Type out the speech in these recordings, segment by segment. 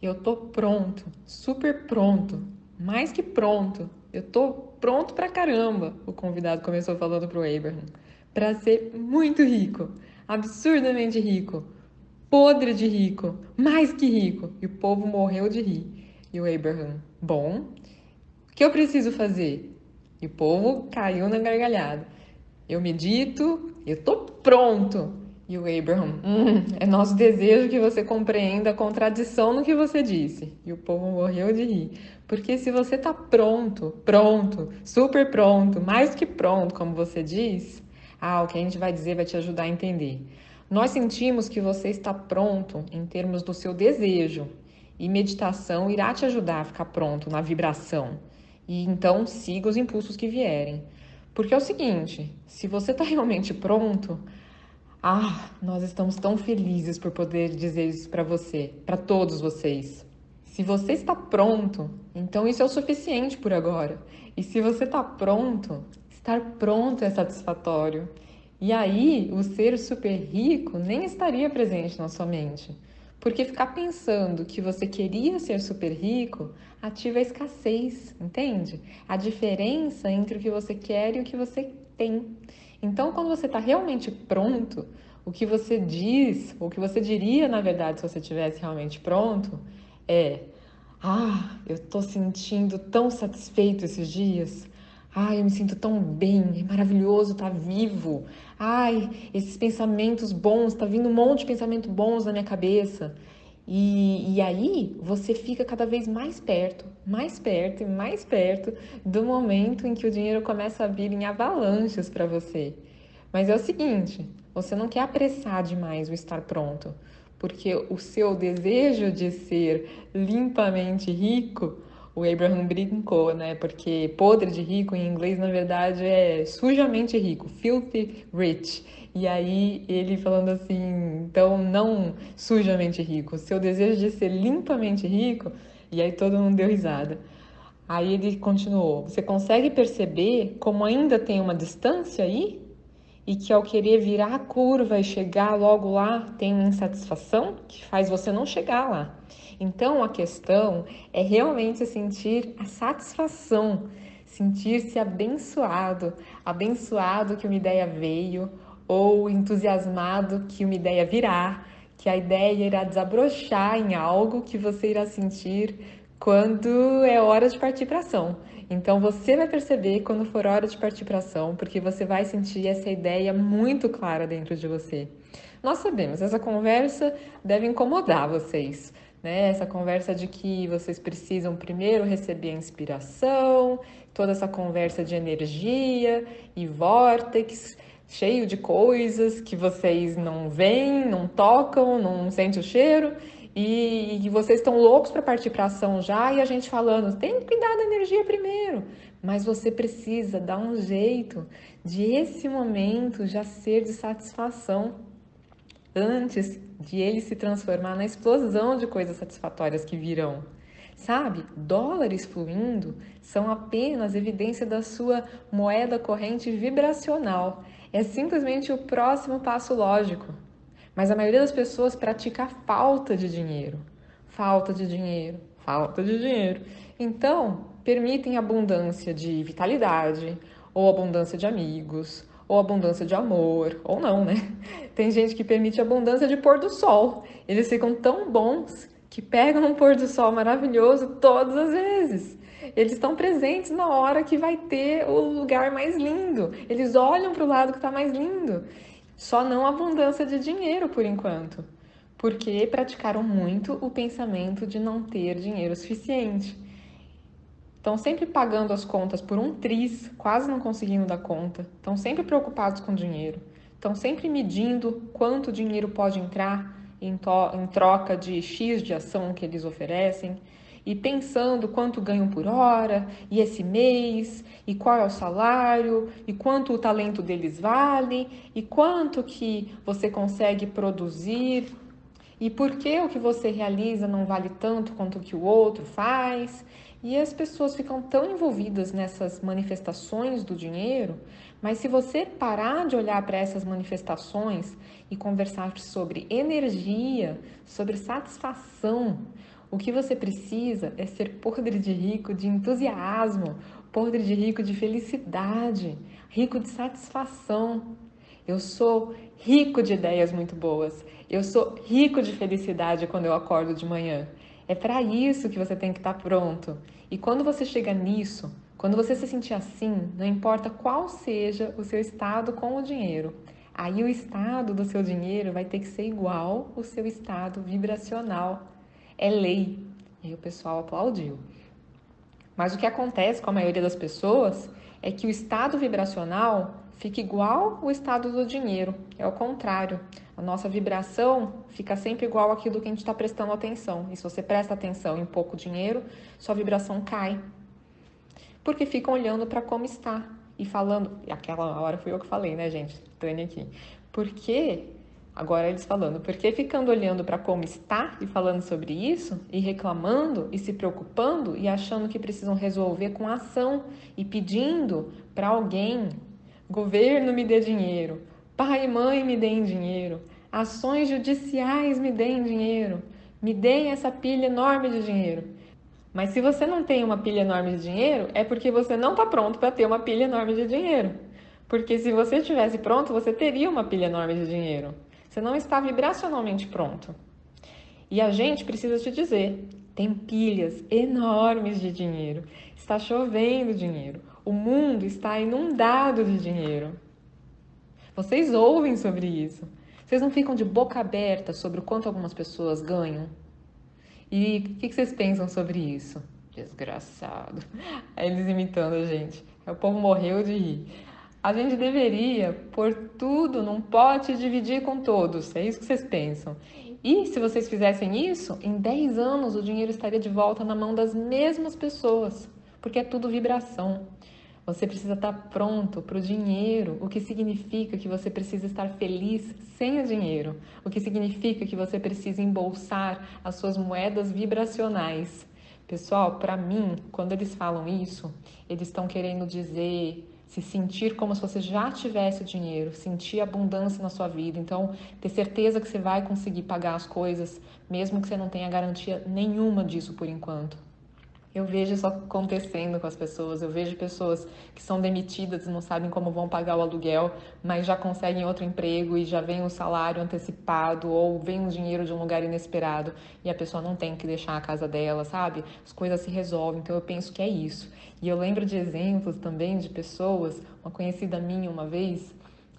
Eu tô pronto, super pronto, mais que pronto. Eu tô pronto pra caramba. O convidado começou falando pro Abraham, para ser muito rico, absurdamente rico, podre de rico, mais que rico. E o povo morreu de rir. E o Abraham, bom, o que eu preciso fazer? E o povo caiu na gargalhada. Eu medito, eu tô pronto. E o Abraham, hum, é nosso desejo que você compreenda a contradição no que você disse. E o povo morreu de rir. Porque se você está pronto, pronto, super pronto, mais que pronto, como você diz, ah, o que a gente vai dizer vai te ajudar a entender. Nós sentimos que você está pronto em termos do seu desejo. E meditação irá te ajudar a ficar pronto na vibração. E então siga os impulsos que vierem. Porque é o seguinte: se você está realmente pronto, ah, nós estamos tão felizes por poder dizer isso para você, para todos vocês. Se você está pronto, então isso é o suficiente por agora. E se você está pronto, estar pronto é satisfatório. E aí, o ser super rico nem estaria presente na sua mente. Porque ficar pensando que você queria ser super rico ativa a escassez, entende? A diferença entre o que você quer e o que você tem. Então, quando você está realmente pronto, o que você diz, o que você diria, na verdade, se você estivesse realmente pronto, é: Ah, eu estou sentindo tão satisfeito esses dias. Ai, eu me sinto tão bem, é maravilhoso estar tá vivo. Ai, esses pensamentos bons, está vindo um monte de pensamentos bons na minha cabeça. E, e aí você fica cada vez mais perto, mais perto e mais perto do momento em que o dinheiro começa a vir em avalanches para você. Mas é o seguinte, você não quer apressar demais o estar pronto, porque o seu desejo de ser limpamente rico, o Abraham brincou, né? Porque podre de rico em inglês, na verdade, é sujamente rico, filthy rich. E aí ele falando assim, então não sujamente rico, seu desejo de ser limpamente rico, e aí todo mundo deu risada. Aí ele continuou: Você consegue perceber como ainda tem uma distância aí? E que ao querer virar a curva e chegar logo lá, tem uma insatisfação que faz você não chegar lá. Então a questão é realmente sentir a satisfação, sentir-se abençoado, abençoado que uma ideia veio, ou entusiasmado que uma ideia virá, que a ideia irá desabrochar em algo que você irá sentir quando é hora de partir para ação. Então você vai perceber quando for hora de partir para ação, porque você vai sentir essa ideia muito clara dentro de você. Nós sabemos, essa conversa deve incomodar vocês, né? Essa conversa de que vocês precisam primeiro receber a inspiração, toda essa conversa de energia e vórtex cheio de coisas que vocês não veem, não tocam, não sentem o cheiro e, e vocês estão loucos para partir para ação já e a gente falando, tem que cuidar da energia primeiro. Mas você precisa dar um jeito de esse momento já ser de satisfação antes de ele se transformar na explosão de coisas satisfatórias que virão. Sabe, dólares fluindo são apenas evidência da sua moeda corrente vibracional é simplesmente o próximo passo lógico. Mas a maioria das pessoas pratica a falta de dinheiro. Falta de dinheiro, falta de dinheiro. Então, permitem abundância de vitalidade, ou abundância de amigos, ou abundância de amor, ou não, né? Tem gente que permite abundância de pôr do sol. Eles ficam tão bons que pegam um pôr do sol maravilhoso todas as vezes. Eles estão presentes na hora que vai ter o lugar mais lindo. Eles olham para o lado que está mais lindo. Só não abundância de dinheiro por enquanto, porque praticaram muito o pensamento de não ter dinheiro suficiente. Estão sempre pagando as contas por um triz, quase não conseguindo dar conta. Estão sempre preocupados com dinheiro. Estão sempre medindo quanto dinheiro pode entrar em, em troca de X de ação que eles oferecem e pensando quanto ganham por hora, e esse mês, e qual é o salário, e quanto o talento deles vale, e quanto que você consegue produzir, e por que o que você realiza não vale tanto quanto o que o outro faz. E as pessoas ficam tão envolvidas nessas manifestações do dinheiro, mas se você parar de olhar para essas manifestações e conversar sobre energia, sobre satisfação, O que você precisa é ser podre de rico de entusiasmo, podre de rico de felicidade, rico de satisfação. Eu sou rico de ideias muito boas. Eu sou rico de felicidade quando eu acordo de manhã. É para isso que você tem que estar tá pronto. E quando você chega nisso, quando você se sentir assim, não importa qual seja o seu estado com o dinheiro, aí o estado do seu dinheiro vai ter que ser igual o seu estado vibracional. É lei. E o pessoal aplaudiu. Mas o que acontece com a maioria das pessoas é que o estado vibracional fica igual o estado do dinheiro. É o contrário. A nossa vibração fica sempre igual àquilo que a gente está prestando atenção. E se você presta atenção em pouco dinheiro, sua vibração cai porque ficam olhando para como está e falando. E aquela hora fui eu que falei, né, gente? Tânia aqui. Porque, agora eles falando, porque ficando olhando para como está e falando sobre isso, e reclamando e se preocupando e achando que precisam resolver com ação e pedindo para alguém, governo me dê dinheiro, pai e mãe me deem dinheiro, ações judiciais me deem dinheiro, me deem essa pilha enorme de dinheiro. Mas se você não tem uma pilha enorme de dinheiro, é porque você não está pronto para ter uma pilha enorme de dinheiro. Porque se você estivesse pronto, você teria uma pilha enorme de dinheiro. Você não está vibracionalmente pronto. E a gente precisa te dizer: tem pilhas enormes de dinheiro. Está chovendo dinheiro. O mundo está inundado de dinheiro. Vocês ouvem sobre isso. Vocês não ficam de boca aberta sobre o quanto algumas pessoas ganham? E o que, que vocês pensam sobre isso? Desgraçado. Eles imitando a gente. O povo morreu de rir. A gente deveria pôr tudo num pote e dividir com todos. É isso que vocês pensam. E se vocês fizessem isso, em 10 anos o dinheiro estaria de volta na mão das mesmas pessoas, porque é tudo vibração. Você precisa estar pronto para o dinheiro, o que significa que você precisa estar feliz sem o dinheiro, o que significa que você precisa embolsar as suas moedas vibracionais. Pessoal, para mim, quando eles falam isso, eles estão querendo dizer se sentir como se você já tivesse o dinheiro, sentir abundância na sua vida. Então, ter certeza que você vai conseguir pagar as coisas, mesmo que você não tenha garantia nenhuma disso por enquanto. Eu vejo isso acontecendo com as pessoas. Eu vejo pessoas que são demitidas e não sabem como vão pagar o aluguel, mas já conseguem outro emprego e já vem o salário antecipado ou vem o dinheiro de um lugar inesperado e a pessoa não tem que deixar a casa dela, sabe? As coisas se resolvem. Então eu penso que é isso. E eu lembro de exemplos também de pessoas. Uma conhecida minha uma vez,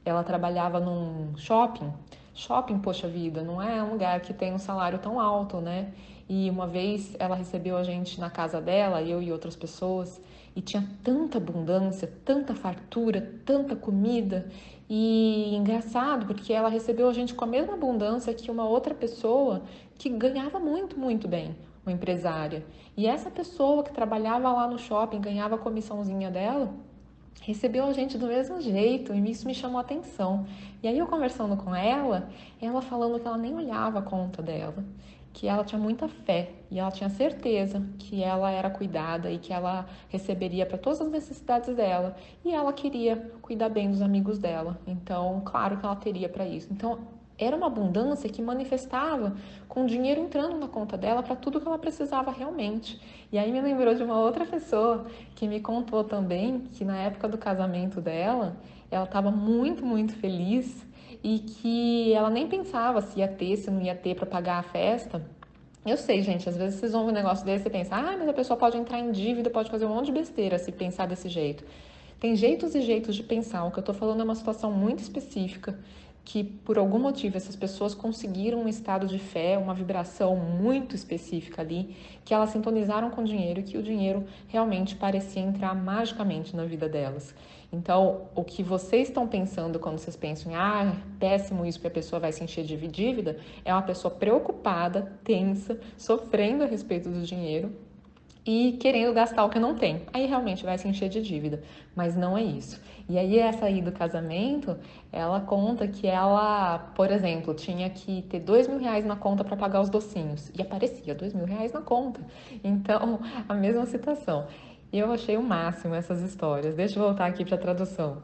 ela trabalhava num shopping. Shopping, poxa vida, não é um lugar que tem um salário tão alto, né? E uma vez ela recebeu a gente na casa dela, eu e outras pessoas, e tinha tanta abundância, tanta fartura, tanta comida. E engraçado, porque ela recebeu a gente com a mesma abundância que uma outra pessoa que ganhava muito, muito bem, uma empresária. E essa pessoa que trabalhava lá no shopping, ganhava a comissãozinha dela, recebeu a gente do mesmo jeito e isso me chamou a atenção. E aí eu conversando com ela, ela falando que ela nem olhava a conta dela que ela tinha muita fé e ela tinha certeza que ela era cuidada e que ela receberia para todas as necessidades dela e ela queria cuidar bem dos amigos dela. Então, claro que ela teria para isso. Então, era uma abundância que manifestava com dinheiro entrando na conta dela para tudo que ela precisava realmente. E aí me lembrou de uma outra pessoa que me contou também que na época do casamento dela, ela estava muito, muito feliz e que ela nem pensava se ia ter, se não ia ter para pagar a festa. Eu sei, gente, às vezes vocês ver um negócio desse e pensam, ah, mas a pessoa pode entrar em dívida, pode fazer um monte de besteira se pensar desse jeito. Tem jeitos e jeitos de pensar. O que eu estou falando é uma situação muito específica que por algum motivo essas pessoas conseguiram um estado de fé, uma vibração muito específica ali, que elas sintonizaram com o dinheiro e que o dinheiro realmente parecia entrar magicamente na vida delas. Então, o que vocês estão pensando quando vocês pensam em, ah, péssimo isso que a pessoa vai se encher de dívida, é uma pessoa preocupada, tensa, sofrendo a respeito do dinheiro e querendo gastar o que não tem. Aí realmente vai se encher de dívida, mas não é isso. E aí essa aí do casamento, ela conta que ela, por exemplo, tinha que ter dois mil reais na conta para pagar os docinhos e aparecia dois mil reais na conta. Então, a mesma situação. E eu achei o máximo essas histórias. Deixa eu voltar aqui para a tradução.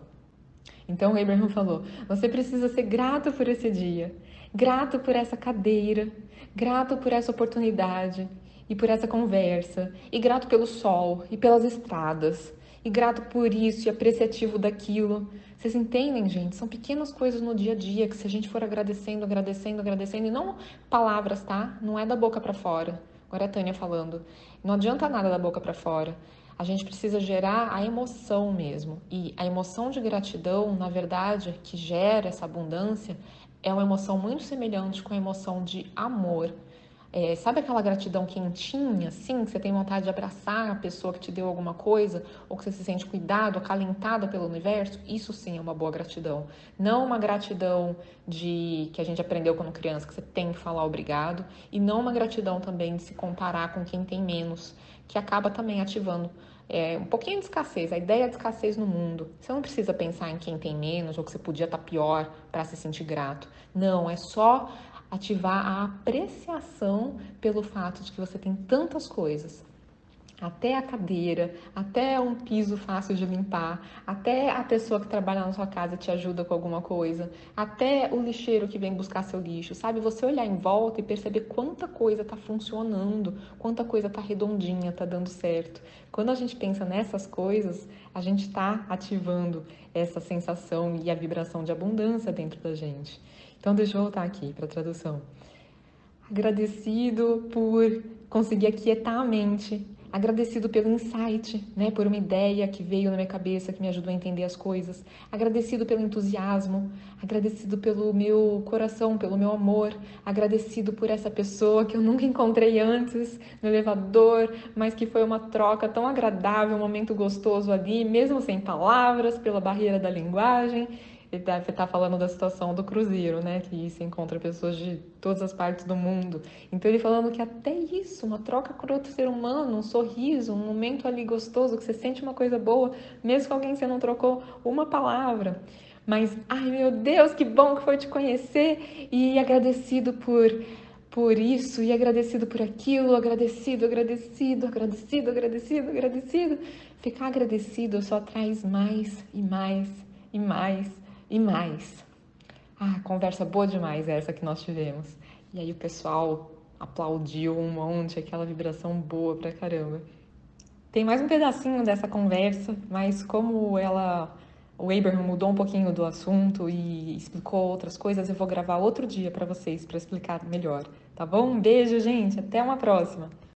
Então o Abraham falou: você precisa ser grato por esse dia, grato por essa cadeira, grato por essa oportunidade. E por essa conversa, e grato pelo sol e pelas estradas, e grato por isso e apreciativo daquilo. Vocês entendem, gente? São pequenas coisas no dia a dia que se a gente for agradecendo, agradecendo, agradecendo, e não palavras, tá? Não é da boca para fora. Agora é a Tânia falando. Não adianta nada da boca para fora. A gente precisa gerar a emoção mesmo. E a emoção de gratidão, na verdade, que gera essa abundância, é uma emoção muito semelhante com a emoção de amor. É, sabe aquela gratidão quentinha, assim, que você tem vontade de abraçar a pessoa que te deu alguma coisa, ou que você se sente cuidado, acalentada pelo universo? Isso sim é uma boa gratidão. Não uma gratidão de que a gente aprendeu quando criança, que você tem que falar obrigado, e não uma gratidão também de se comparar com quem tem menos, que acaba também ativando é, um pouquinho de escassez, a ideia de escassez no mundo. Você não precisa pensar em quem tem menos ou que você podia estar pior para se sentir grato. Não, é só ativar a apreciação pelo fato de que você tem tantas coisas. Até a cadeira, até um piso fácil de limpar, até a pessoa que trabalha na sua casa te ajuda com alguma coisa, até o lixeiro que vem buscar seu lixo, sabe? Você olhar em volta e perceber quanta coisa está funcionando, quanta coisa está redondinha, está dando certo. Quando a gente pensa nessas coisas, a gente está ativando essa sensação e a vibração de abundância dentro da gente. Então, deixa eu voltar aqui para a tradução. Agradecido por conseguir aquietar a mente, agradecido pelo insight, né, por uma ideia que veio na minha cabeça que me ajudou a entender as coisas, agradecido pelo entusiasmo, agradecido pelo meu coração, pelo meu amor, agradecido por essa pessoa que eu nunca encontrei antes no elevador, mas que foi uma troca tão agradável, um momento gostoso ali, mesmo sem palavras, pela barreira da linguagem. Deve estar falando da situação do cruzeiro, né? Que se encontra pessoas de todas as partes do mundo. Então ele falando que até isso, uma troca com outro ser humano, um sorriso, um momento ali gostoso, que você sente uma coisa boa, mesmo com alguém que você não trocou uma palavra. Mas, ai meu Deus, que bom que foi te conhecer e agradecido por por isso e agradecido por aquilo, agradecido, agradecido, agradecido, agradecido, agradecido. Ficar agradecido só traz mais e mais e mais e mais. Ah, conversa boa demais essa que nós tivemos. E aí o pessoal aplaudiu um monte, aquela vibração boa pra caramba. Tem mais um pedacinho dessa conversa, mas como ela o Abraham mudou um pouquinho do assunto e explicou outras coisas, eu vou gravar outro dia para vocês para explicar melhor, tá bom? Um beijo, gente, até uma próxima.